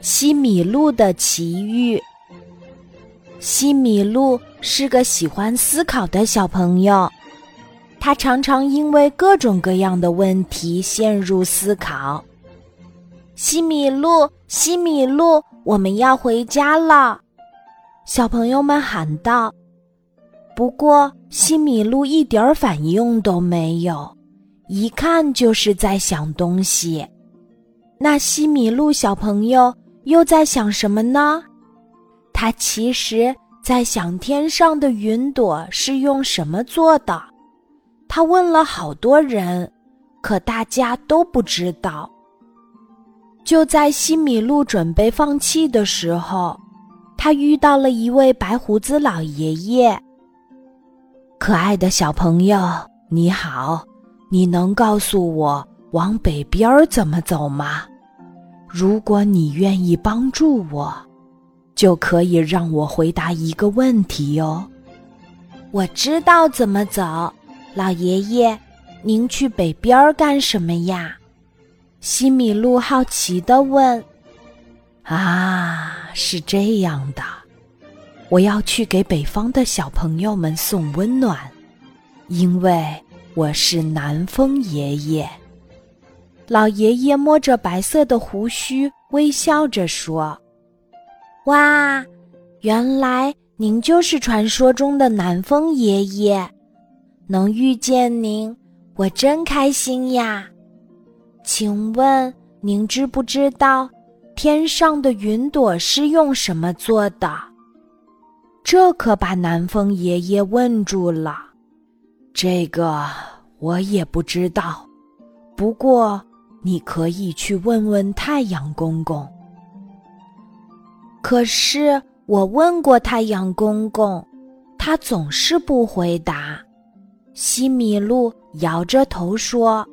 西米露的奇遇。西米露是个喜欢思考的小朋友，他常常因为各种各样的问题陷入思考。西米露，西米露，我们要回家了！小朋友们喊道。不过，西米露一点反应都没有，一看就是在想东西。那西米露小朋友又在想什么呢？他其实在想天上的云朵是用什么做的。他问了好多人，可大家都不知道。就在西米露准备放弃的时候，他遇到了一位白胡子老爷爷。可爱的小朋友，你好，你能告诉我往北边怎么走吗？如果你愿意帮助我，就可以让我回答一个问题哟。我知道怎么走，老爷爷，您去北边干什么呀？西米露好奇地问。啊，是这样的。我要去给北方的小朋友们送温暖，因为我是南风爷爷。老爷爷摸着白色的胡须，微笑着说：“哇，原来您就是传说中的南风爷爷！能遇见您，我真开心呀！请问您知不知道天上的云朵是用什么做的？”这可把南风爷爷问住了。这个我也不知道，不过你可以去问问太阳公公。可是我问过太阳公公，他总是不回答。西米露摇着头说：“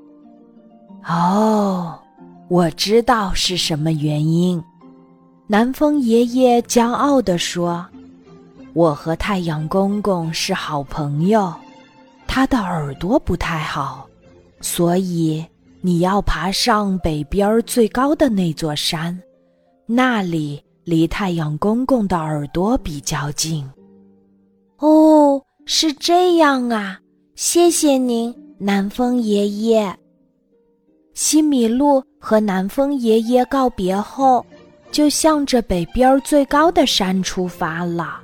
哦，我知道是什么原因。”南风爷爷骄傲地说。我和太阳公公是好朋友，他的耳朵不太好，所以你要爬上北边最高的那座山，那里离太阳公公的耳朵比较近。哦，是这样啊，谢谢您，南风爷爷。西米露和南风爷爷告别后，就向着北边最高的山出发了。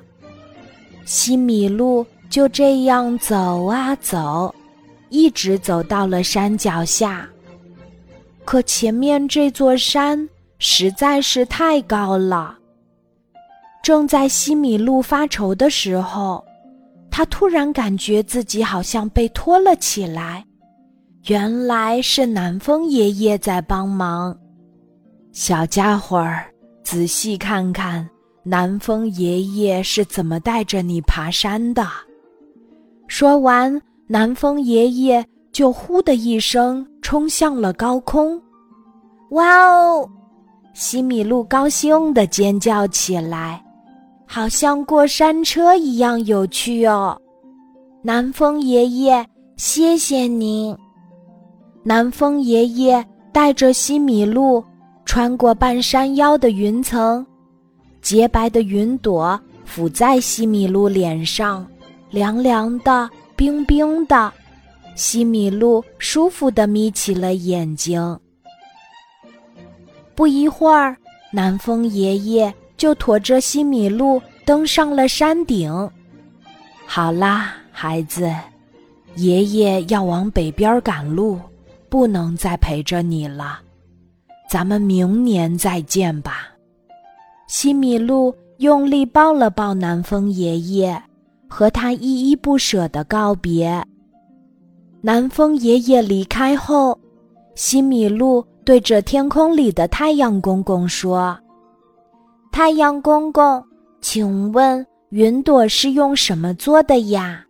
西米露就这样走啊走，一直走到了山脚下。可前面这座山实在是太高了。正在西米露发愁的时候，他突然感觉自己好像被拖了起来。原来是南风爷爷在帮忙。小家伙儿，仔细看看。南风爷爷是怎么带着你爬山的？说完，南风爷爷就“呼”的一声冲向了高空。哇哦！西米露高兴地尖叫起来，好像过山车一样有趣哦！南风爷爷，谢谢您。南风爷爷带着西米露穿过半山腰的云层。洁白的云朵 phủ 在西米露脸上，凉凉的，冰冰的。西米露舒服地眯起了眼睛。不一会儿，南风爷爷就驮着西米露登上了山顶。好啦，孩子，爷爷要往北边赶路，不能再陪着你了。咱们明年再见吧。西米露用力抱了抱南风爷爷，和他依依不舍的告别。南风爷爷离开后，西米露对着天空里的太阳公公说：“太阳公公，请问云朵是用什么做的呀？”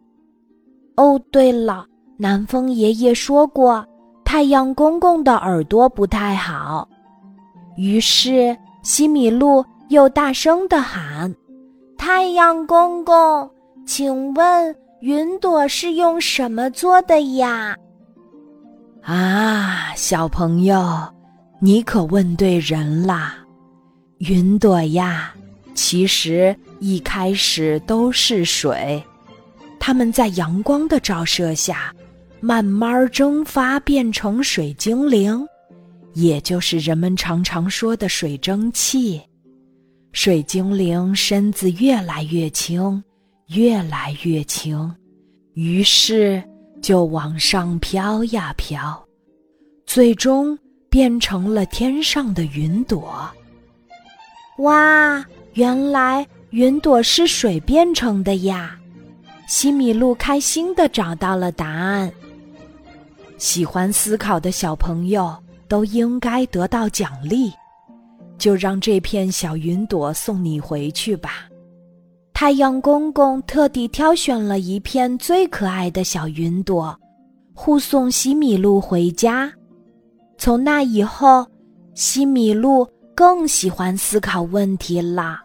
哦，对了，南风爷爷说过，太阳公公的耳朵不太好。于是西米露。又大声的喊：“太阳公公，请问云朵是用什么做的呀？”啊，小朋友，你可问对人啦！云朵呀，其实一开始都是水，它们在阳光的照射下，慢慢蒸发变成水精灵，也就是人们常常说的水蒸气。水精灵身子越来越轻，越来越轻，于是就往上飘呀飘，最终。变成了天上的云朵。哇，原来云朵是水变成的呀！西米露开心的找到了答案。喜欢思考的小朋友都应该得到奖励，就让这片小云朵送你回去吧。太阳公公特地挑选了一片最可爱的小云朵，护送西米露回家。从那以后，西米露更喜欢思考问题了。